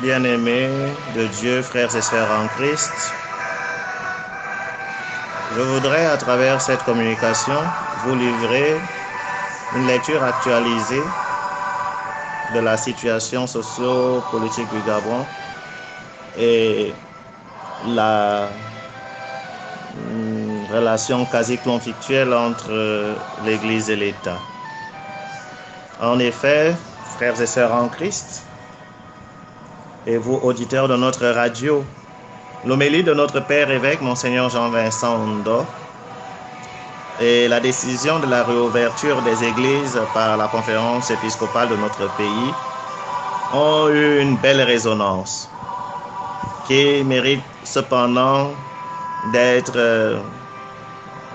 bien-aimés de Dieu, frères et sœurs en Christ, je voudrais à travers cette communication vous livrer une lecture actualisée de la situation socio-politique du Gabon et la mm, relation quasi conflictuelle entre l'Église et l'État. En effet, frères et sœurs en Christ, et vous, auditeurs de notre radio, l'homélie de notre Père évêque, Monseigneur Jean-Vincent Hundo, et la décision de la réouverture des églises par la conférence épiscopale de notre pays ont eu une belle résonance qui mérite cependant d'être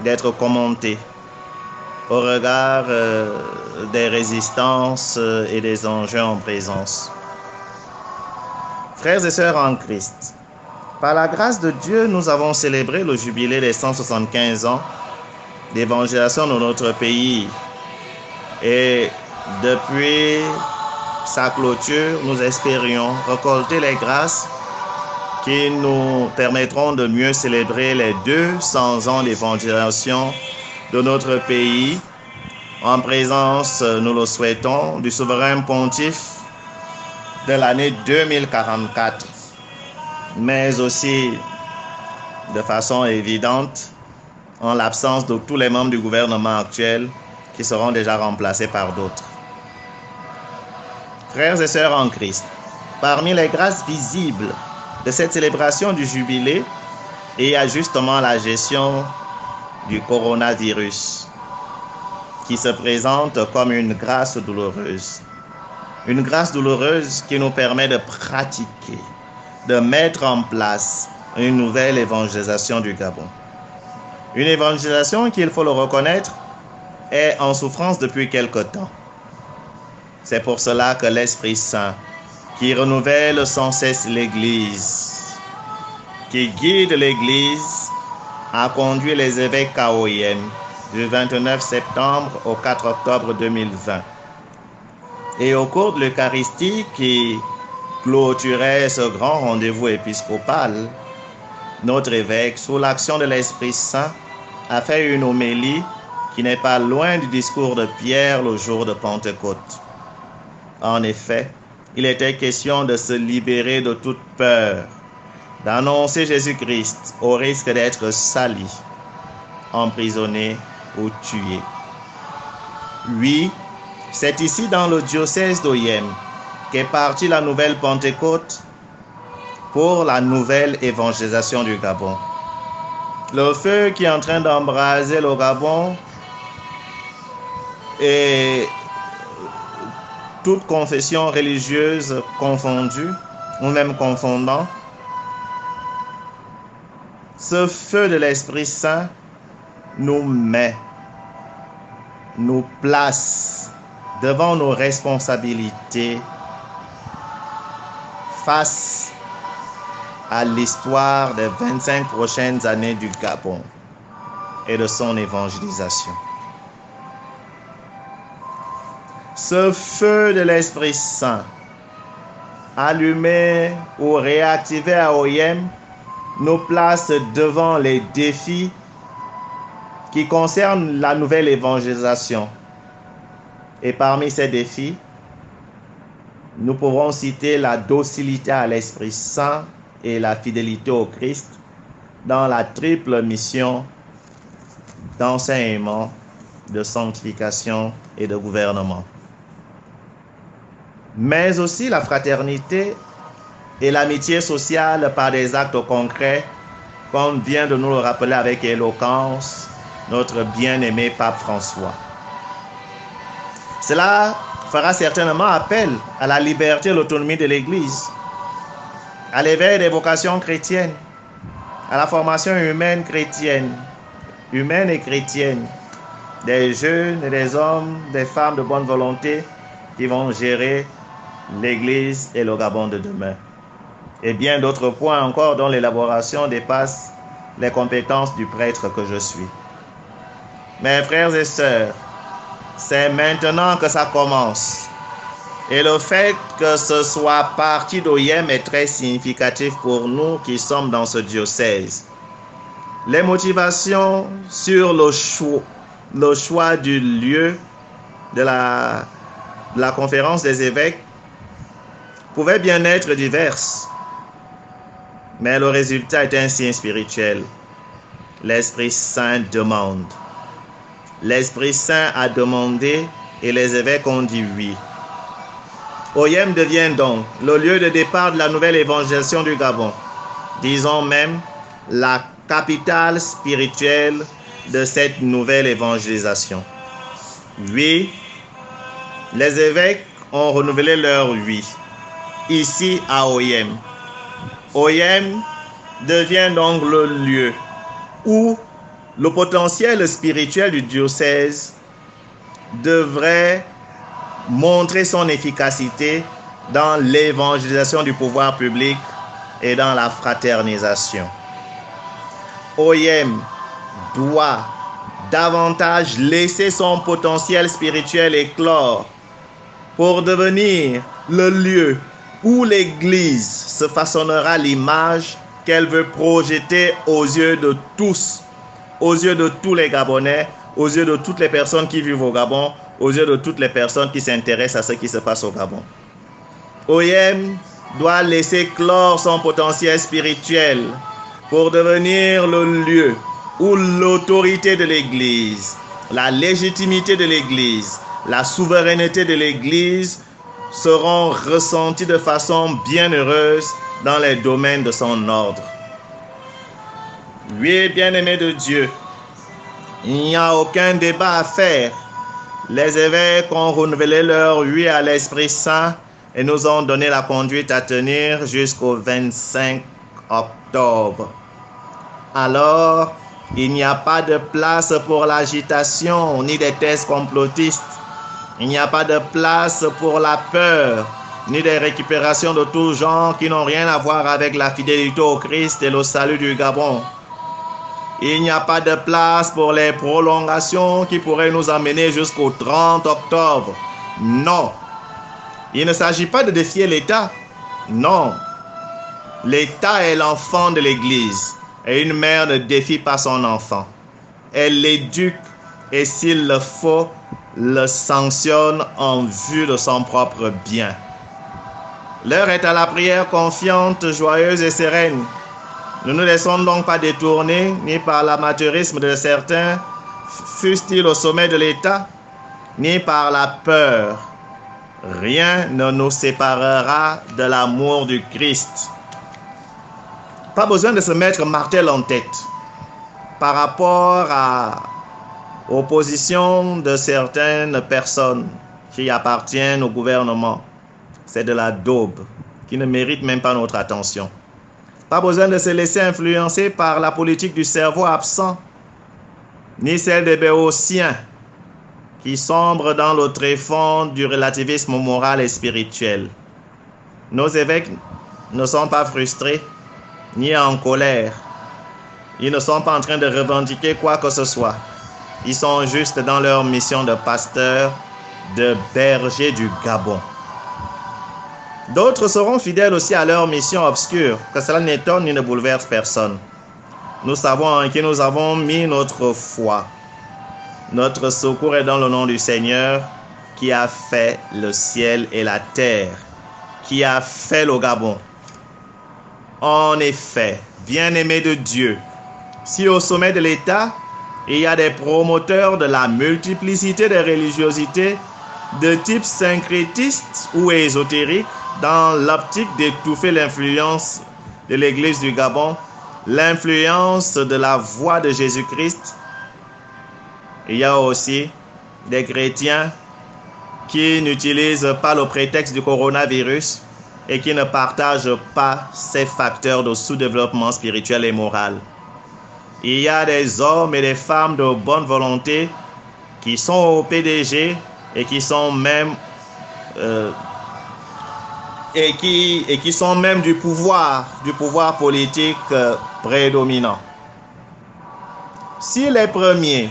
d'être commentée au regard euh, des résistances euh, et des enjeux en présence. Frères et sœurs en Christ, par la grâce de Dieu, nous avons célébré le jubilé des 175 ans d'évangélisation de notre pays. Et depuis sa clôture, nous espérions récolter les grâces qui nous permettront de mieux célébrer les 200 ans d'évangélisation de notre pays en présence, nous le souhaitons, du souverain pontife de l'année 2044, mais aussi de façon évidente en l'absence de tous les membres du gouvernement actuel qui seront déjà remplacés par d'autres. Frères et sœurs en Christ, parmi les grâces visibles de cette célébration du jubilé, il y a justement la gestion du coronavirus qui se présente comme une grâce douloureuse. Une grâce douloureuse qui nous permet de pratiquer, de mettre en place une nouvelle évangélisation du Gabon. Une évangélisation qui, il faut le reconnaître, est en souffrance depuis quelque temps. C'est pour cela que l'Esprit Saint, qui renouvelle sans cesse l'Église, qui guide l'Église, a conduit les évêques KOIM du 29 septembre au 4 octobre 2020. Et au cours de l'Eucharistie qui clôturait ce grand rendez-vous épiscopal, notre évêque, sous l'action de l'Esprit Saint, a fait une homélie qui n'est pas loin du discours de Pierre le jour de Pentecôte. En effet, il était question de se libérer de toute peur, d'annoncer Jésus-Christ au risque d'être sali, emprisonné ou tué. Oui, c'est ici dans le diocèse d'Oyem qu'est partie la nouvelle Pentecôte pour la nouvelle évangélisation du Gabon. Le feu qui est en train d'embraser le Gabon et toute confession religieuse confondue, ou même confondant, ce feu de l'Esprit Saint nous met, nous place devant nos responsabilités face à l'histoire des 25 prochaines années du Gabon et de son évangélisation. Ce feu de l'Esprit Saint, allumé ou réactivé à OIM, nous place devant les défis qui concernent la nouvelle évangélisation. Et parmi ces défis, nous pouvons citer la docilité à l'Esprit Saint et la fidélité au Christ dans la triple mission d'enseignement, de sanctification et de gouvernement. Mais aussi la fraternité et l'amitié sociale par des actes concrets, comme vient de nous le rappeler avec éloquence notre bien-aimé pape François. Cela fera certainement appel à la liberté et l'autonomie de l'Église, à l'éveil des vocations chrétiennes, à la formation humaine chrétienne, humaine et chrétienne, des jeunes et des hommes, des femmes de bonne volonté qui vont gérer l'Église et le Gabon de demain. Et bien d'autres points encore dont l'élaboration dépasse les compétences du prêtre que je suis. Mes frères et sœurs, c'est maintenant que ça commence. Et le fait que ce soit parti d'OIM est très significatif pour nous qui sommes dans ce diocèse. Les motivations sur le choix, du lieu de la, de la conférence des évêques pouvaient bien être diverses, mais le résultat est un signe spirituel. L'Esprit Saint demande. L'Esprit Saint a demandé et les évêques ont dit oui. Oyem devient donc le lieu de départ de la nouvelle évangélisation du Gabon, disons même la capitale spirituelle de cette nouvelle évangélisation. Oui, les évêques ont renouvelé leur oui, ici à Oyem. Oyem devient donc le lieu où le potentiel spirituel du diocèse devrait montrer son efficacité dans l'évangélisation du pouvoir public et dans la fraternisation. OIM doit davantage laisser son potentiel spirituel éclore pour devenir le lieu où l'Église se façonnera l'image qu'elle veut projeter aux yeux de tous, aux yeux de tous les Gabonais, aux yeux de toutes les personnes qui vivent au Gabon, aux yeux de toutes les personnes qui s'intéressent à ce qui se passe au Gabon. OIM doit laisser clore son potentiel spirituel pour devenir le lieu où l'autorité de l'Église, la légitimité de l'Église, la souveraineté de l'Église seront ressenties de façon bienheureuse dans les domaines de son ordre. Oui, bien-aimé de Dieu, il n'y a aucun débat à faire. Les évêques ont renouvelé leur oui à l'Esprit Saint et nous ont donné la conduite à tenir jusqu'au 25 octobre. Alors, il n'y a pas de place pour l'agitation ni des thèses complotistes. Il n'y a pas de place pour la peur ni des récupérations de tout genre qui n'ont rien à voir avec la fidélité au Christ et le salut du Gabon. Il n'y a pas de place pour les prolongations qui pourraient nous amener jusqu'au 30 octobre. Non. Il ne s'agit pas de défier l'État. Non. L'État est l'enfant de l'Église et une mère ne défie pas son enfant. Elle l'éduque et s'il le faut, le sanctionne en vue de son propre bien. L'heure est à la prière confiante, joyeuse et sereine. Ne nous laissons donc pas détourner ni par l'amateurisme de certains, fussent-ils au sommet de l'État, ni par la peur. Rien ne nous séparera de l'amour du Christ. Pas besoin de se mettre martel en tête par rapport à opposition de certaines personnes qui appartiennent au gouvernement. C'est de la daube qui ne mérite même pas notre attention. Pas besoin de se laisser influencer par la politique du cerveau absent, ni celle des béotiens qui sombrent dans le tréfonds du relativisme moral et spirituel. Nos évêques ne sont pas frustrés ni en colère. Ils ne sont pas en train de revendiquer quoi que ce soit. Ils sont juste dans leur mission de pasteur, de berger du Gabon. D'autres seront fidèles aussi à leur mission obscure, que cela n'étonne ni ne bouleverse personne. Nous savons en qui nous avons mis notre foi. Notre secours est dans le nom du Seigneur qui a fait le ciel et la terre, qui a fait le Gabon. En effet, bien-aimé de Dieu, si au sommet de l'État, il y a des promoteurs de la multiplicité des religiosités de type syncrétiste ou ésotérique, dans l'optique d'étouffer l'influence de l'Église du Gabon, l'influence de la voix de Jésus-Christ. Il y a aussi des chrétiens qui n'utilisent pas le prétexte du coronavirus et qui ne partagent pas ces facteurs de sous-développement spirituel et moral. Il y a des hommes et des femmes de bonne volonté qui sont au PDG et qui sont même euh, et qui, et qui sont même du pouvoir, du pouvoir politique euh, prédominant. Si les premiers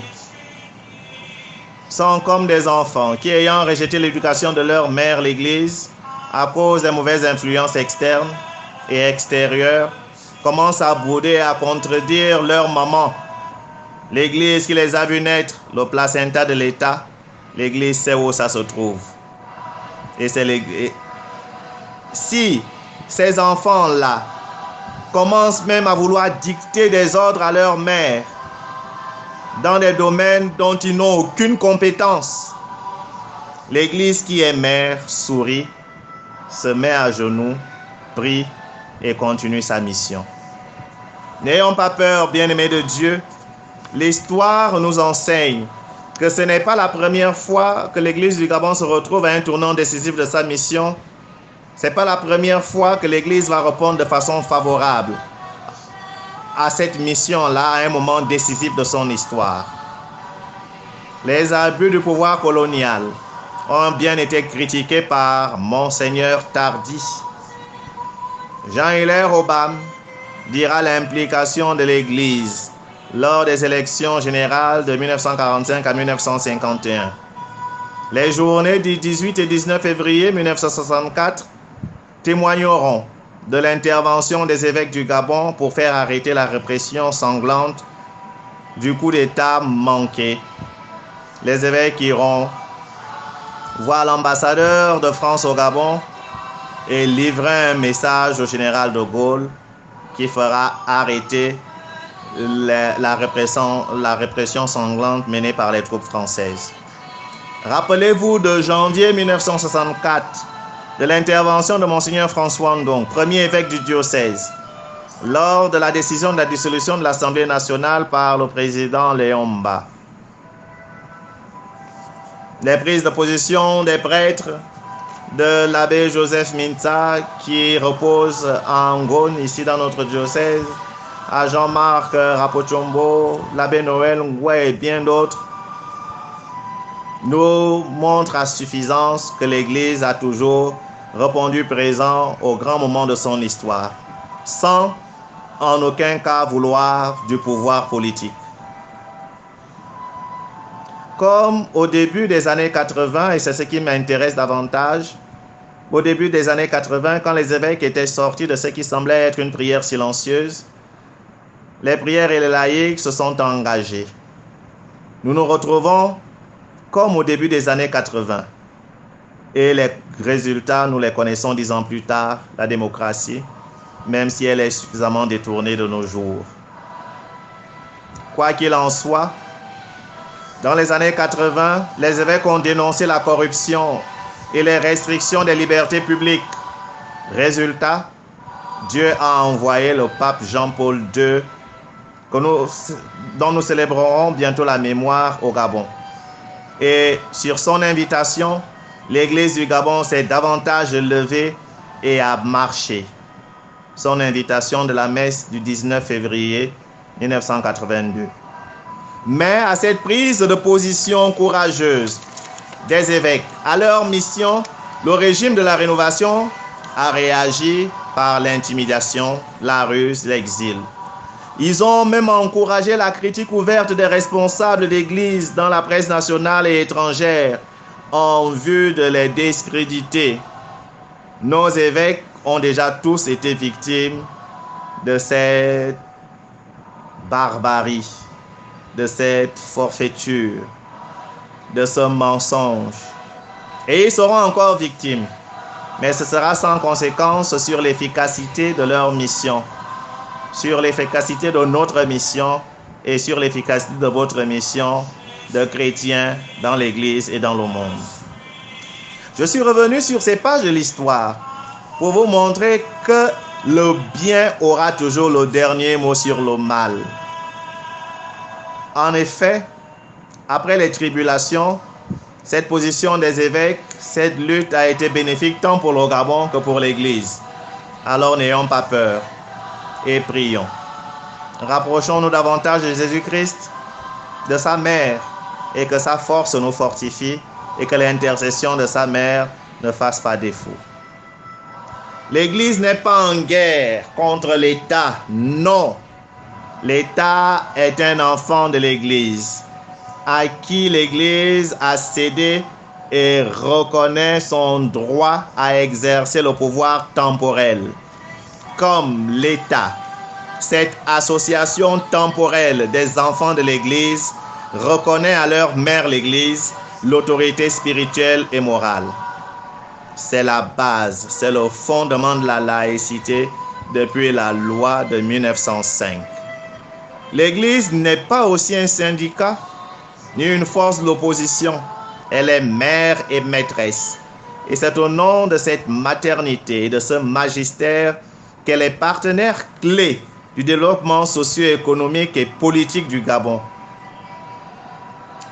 sont comme des enfants qui, ayant rejeté l'éducation de leur mère, l'Église, à cause des mauvaises influences externes et extérieures, commencent à bouder à contredire leur maman. L'Église qui les a vus naître, le placenta de l'État, l'Église sait où ça se trouve. Et c'est l'Église. Si ces enfants-là commencent même à vouloir dicter des ordres à leur mère dans des domaines dont ils n'ont aucune compétence, l'Église qui est mère sourit, se met à genoux, prie et continue sa mission. N'ayons pas peur, bien-aimés de Dieu. L'histoire nous enseigne que ce n'est pas la première fois que l'Église du Gabon se retrouve à un tournant décisif de sa mission. N'est pas la première fois que l'Église va répondre de façon favorable à cette mission-là à un moment décisif de son histoire. Les abus du pouvoir colonial ont bien été critiqués par Monseigneur Tardy. Jean-Hilaire Obama dira l'implication de l'Église lors des élections générales de 1945 à 1951. Les journées du 18 et 19 février 1964 témoigneront de l'intervention des évêques du Gabon pour faire arrêter la répression sanglante du coup d'État manqué. Les évêques iront voir l'ambassadeur de France au Gabon et livrer un message au général de Gaulle qui fera arrêter la, répression, répression sanglante menée par les troupes françaises. Rappelez-vous de janvier 1964, de l'intervention de Monseigneur François Ndong, premier évêque du diocèse, lors de la décision de la dissolution de l'Assemblée nationale par le président Léon Mba. Les prises de position des prêtres de l'abbé Joseph Minta qui repose en Gaune, ici dans notre diocèse, à Jean-Marc Rapochombo, l'abbé Noël Ngoué et bien d'autres, nous montrent à suffisance que l'Église a toujours répondu présent au grand moment de son histoire, sans en aucun cas vouloir du pouvoir politique. Comme au début des années 80, et c'est ce qui m'intéresse davantage, au début des années 80, quand les évêques étaient sortis de ce qui semblait être une prière silencieuse, les prières et les laïcs se sont engagés. Nous nous retrouvons comme au début des années 80. Et les résultats, nous les connaissons dix ans plus tard, la démocratie, même si elle est suffisamment détournée de nos jours. Quoi qu'il en soit, dans les années 80, les évêques ont dénoncé la corruption et les restrictions des libertés publiques. Résultat, Dieu a envoyé le pape Jean-Paul II, dont nous célébrerons bientôt la mémoire au Gabon. Et sur son invitation, l'Église du Gabon s'est davantage levée et a marché. Son invitation de la messe du 19 février 1982. Mais à cette prise de position courageuse des évêques, à leur mission, le régime de la rénovation a réagi par l'intimidation, la ruse, l'exil. Ils ont même encouragé la critique ouverte des responsables d'Église dans la presse nationale et étrangère en vue de les discréditer. Nos évêques ont déjà tous été victimes de cette barbarie de cette forfaiture, de ce mensonge. Et ils seront encore victimes, mais ce sera sans conséquence sur l'efficacité de leur mission, sur l'efficacité de notre mission et sur l'efficacité de votre mission de chrétiens dans l'Église et dans le monde. Je suis revenu sur ces pages de l'histoire pour vous montrer que le bien aura toujours le dernier mot sur le mal. En effet, après les tribulations, cette position des évêques, cette lutte a été bénéfique tant pour le Gabon que pour l'Église. Alors n'ayons pas peur et prions. Rapprochons-nous davantage de Jésus-Christ, de sa mère, et que sa force nous fortifie et que l'intercession de sa mère ne fasse pas défaut. L'Église n'est pas en guerre contre l'État, non. L'État est un enfant de l'Église. à qui l'Église a cédé et reconnaît son droit à exercer le pouvoir temporel, comme l'État. Cette association temporelle des enfants de l'Église reconnaît à leur mère l'Église l'autorité spirituelle et morale. C'est la base, c'est le fondement de la laïcité depuis la loi de 1905. L'Église n'est pas aussi un syndicat ni une force de l'opposition. Elle est mère et maîtresse. Et c'est au nom de cette maternité et de ce magistère qu'elle est partenaire clé du développement socio-économique et politique du Gabon.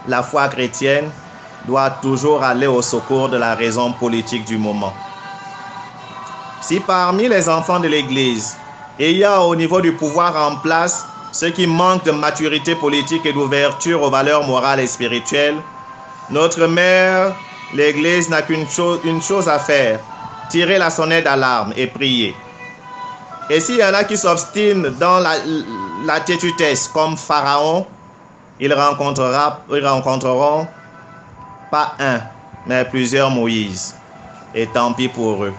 La foi chrétienne doit toujours aller au secours de la raison politique du moment. Si parmi les enfants de l'Église, il y a au niveau du pouvoir en place ceux qui manquent de maturité politique et d'ouverture aux valeurs morales et spirituelles, notre mère, l'Église n'a qu'une chose, à faire, tirer la sonnette d'alarme et prier. Et s'il y en a qui s'obstinent dans la, la tétutesse comme Pharaon, ils, rencontreront pas un, mais plusieurs Moïse. Et tant pis pour eux.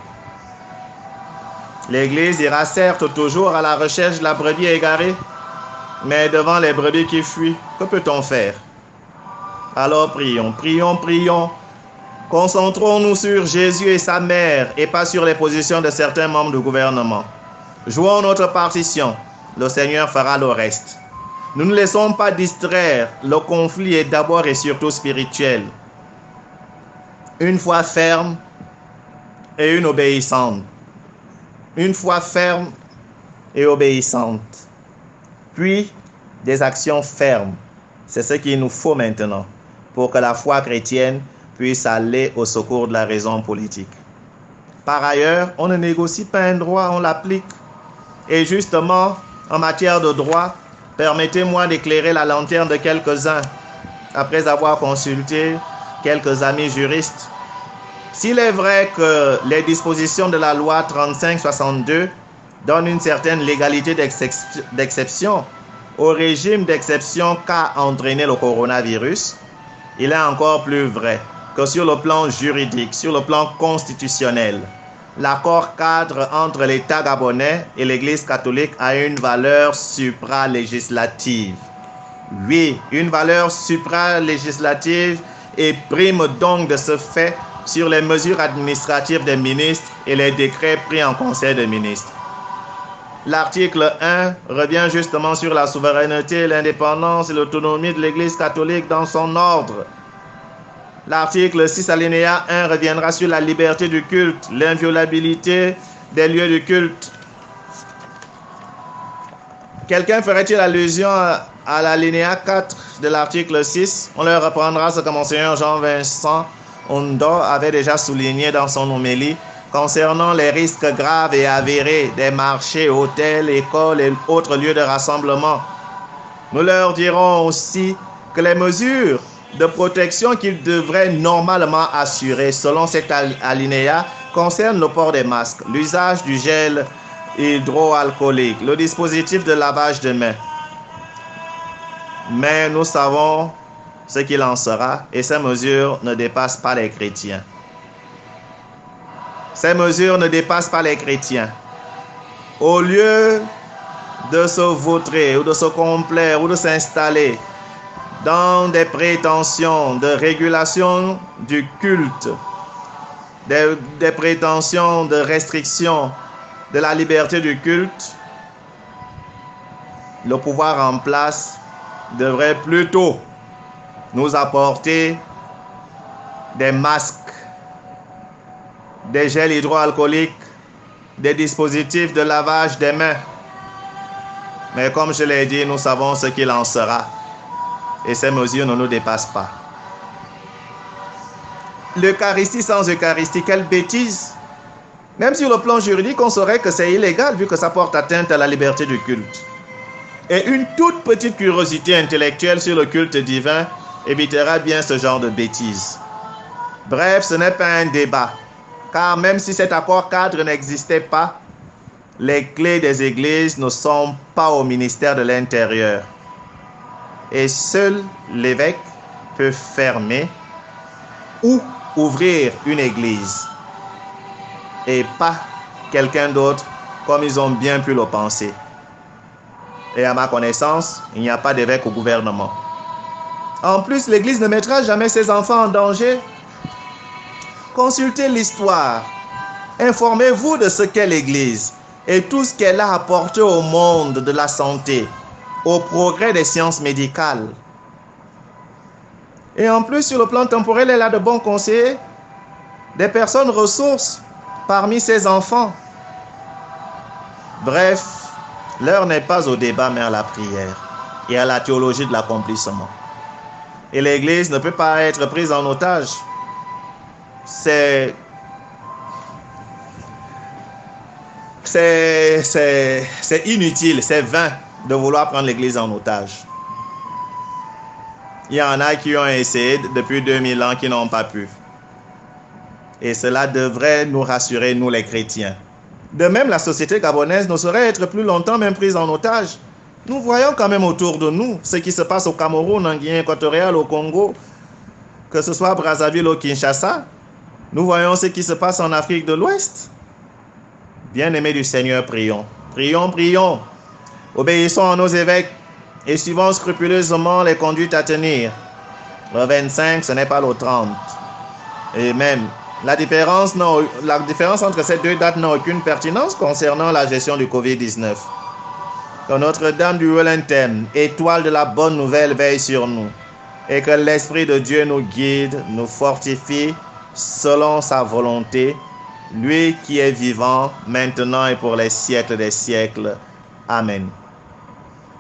L'Église ira certes toujours à la recherche de la brebis égarée, mais devant les brebis qui fuient, que peut-on faire? Alors prions, prions, prions. Concentrons-nous sur Jésus et sa mère et pas sur les positions de certains membres du gouvernement. Jouons notre partition. Le Seigneur fera le reste. Nous ne laissons pas distraire. Le conflit est d'abord et surtout spirituel. Une foi ferme et une obéissante. Une foi ferme et obéissante. Puis des actions fermes. C'est ce qu'il nous faut maintenant pour que la foi chrétienne puisse aller au secours de la raison politique. Par ailleurs, on ne négocie pas un droit, on l'applique. Et justement, en matière de droit, permettez-moi d'éclairer la lanterne de quelques-uns après avoir consulté quelques amis juristes. S'il est vrai que les dispositions de la loi 3562 donnent une certaine légalité d'exception au régime d'exception qu'a entraîné le coronavirus, il est encore plus vrai que sur le plan juridique, sur le plan constitutionnel, l'accord cadre entre l'État gabonais et l'Église catholique a une valeur supralégislative. Oui, une valeur supralégislative et prime donc de ce fait sur les mesures administratives des ministres et les décrets pris en Conseil des ministres. L'article 1 revient justement sur la souveraineté, l'indépendance et l'autonomie de l'Église catholique dans son ordre. L'article 6 alinéa 1 reviendra sur la liberté du culte, l'inviolabilité des lieux de culte. Quelqu'un ferait-il allusion à l'alinéa 4 de l'article 6 On leur reprendra ce que Monseigneur Jean-Vincent Ondo avait déjà souligné dans son homélie concernant les risques graves et avérés des marchés, hôtels, écoles et autres lieux de rassemblement. Nous leur dirons aussi que les mesures de protection qu'ils devraient normalement assurer selon cet alinéa concernent le port des masques, l'usage du gel hydroalcoolique, le dispositif de lavage de mains. Mais nous savons ce qu'il en sera et ces mesures ne dépassent pas les chrétiens. Ces mesures ne dépassent pas les chrétiens. Au lieu de se vautrer ou de se complaire ou de s'installer dans des prétentions de régulation du culte, des, prétentions de restriction de la liberté du culte, le pouvoir en place devrait plutôt nous apporter des masques des gels hydroalcooliques, des dispositifs de lavage des mains. Mais comme je l'ai dit, nous savons ce qu'il en sera. Et ces mesures ne nous dépassent pas. L'Eucharistie sans Eucharistie, quelle bêtise. Même sur le plan juridique, on saurait que c'est illégal vu que ça porte atteinte à la liberté du culte. Et une toute petite curiosité intellectuelle sur le culte divin évitera bien ce genre de bêtises. Bref, ce n'est pas un débat, car même si cet accord cadre n'existait pas, les clés des églises ne sont pas au ministère de l'Intérieur. Et seul l'évêque peut fermer ou ouvrir une église et pas quelqu'un d'autre comme ils ont bien pu le penser. Et à ma connaissance, il n'y a pas d'évêque au gouvernement. En plus, l'Église ne mettra jamais ses enfants en danger. Consultez l'histoire. Informez-vous de ce qu'est l'Église et tout ce qu'elle a apporté au monde de la santé, au progrès des sciences médicales. Et en plus, sur le plan temporel, elle a de bons conseillers, des personnes ressources parmi ses enfants. Bref, l'heure n'est pas au débat, mais à la prière et à la théologie de l'accomplissement. Et l'Église ne peut pas être prise en otage. C'est c'est inutile, c'est vain de vouloir prendre l'Église en otage. Il y en a qui ont essayé depuis 2000 ans qui n'ont pas pu. Et cela devrait nous rassurer, nous les chrétiens. De même, la société gabonaise ne saurait être plus longtemps même prise en otage. Nous voyons quand même autour de nous ce qui se passe au Cameroun, en Guinée équatoriale, au Congo, que ce soit Brazzaville ou Kinshasa. Nous voyons ce qui se passe en Afrique de l'Ouest. Bien-aimés du Seigneur, prions. Prions, prions. Obéissons à nos évêques et suivons scrupuleusement les conduites à tenir. Le 25, ce n'est pas le 30. Et même, la différence, entre ces deux dates n'a aucune pertinence concernant la gestion du Covid-19. Que Notre-Dame du Wellington, étoile de la bonne nouvelle, veille sur nous. Et que l'Esprit de Dieu nous guide, nous fortifie selon sa volonté lui qui est vivant maintenant et pour les siècles des siècles. Amen.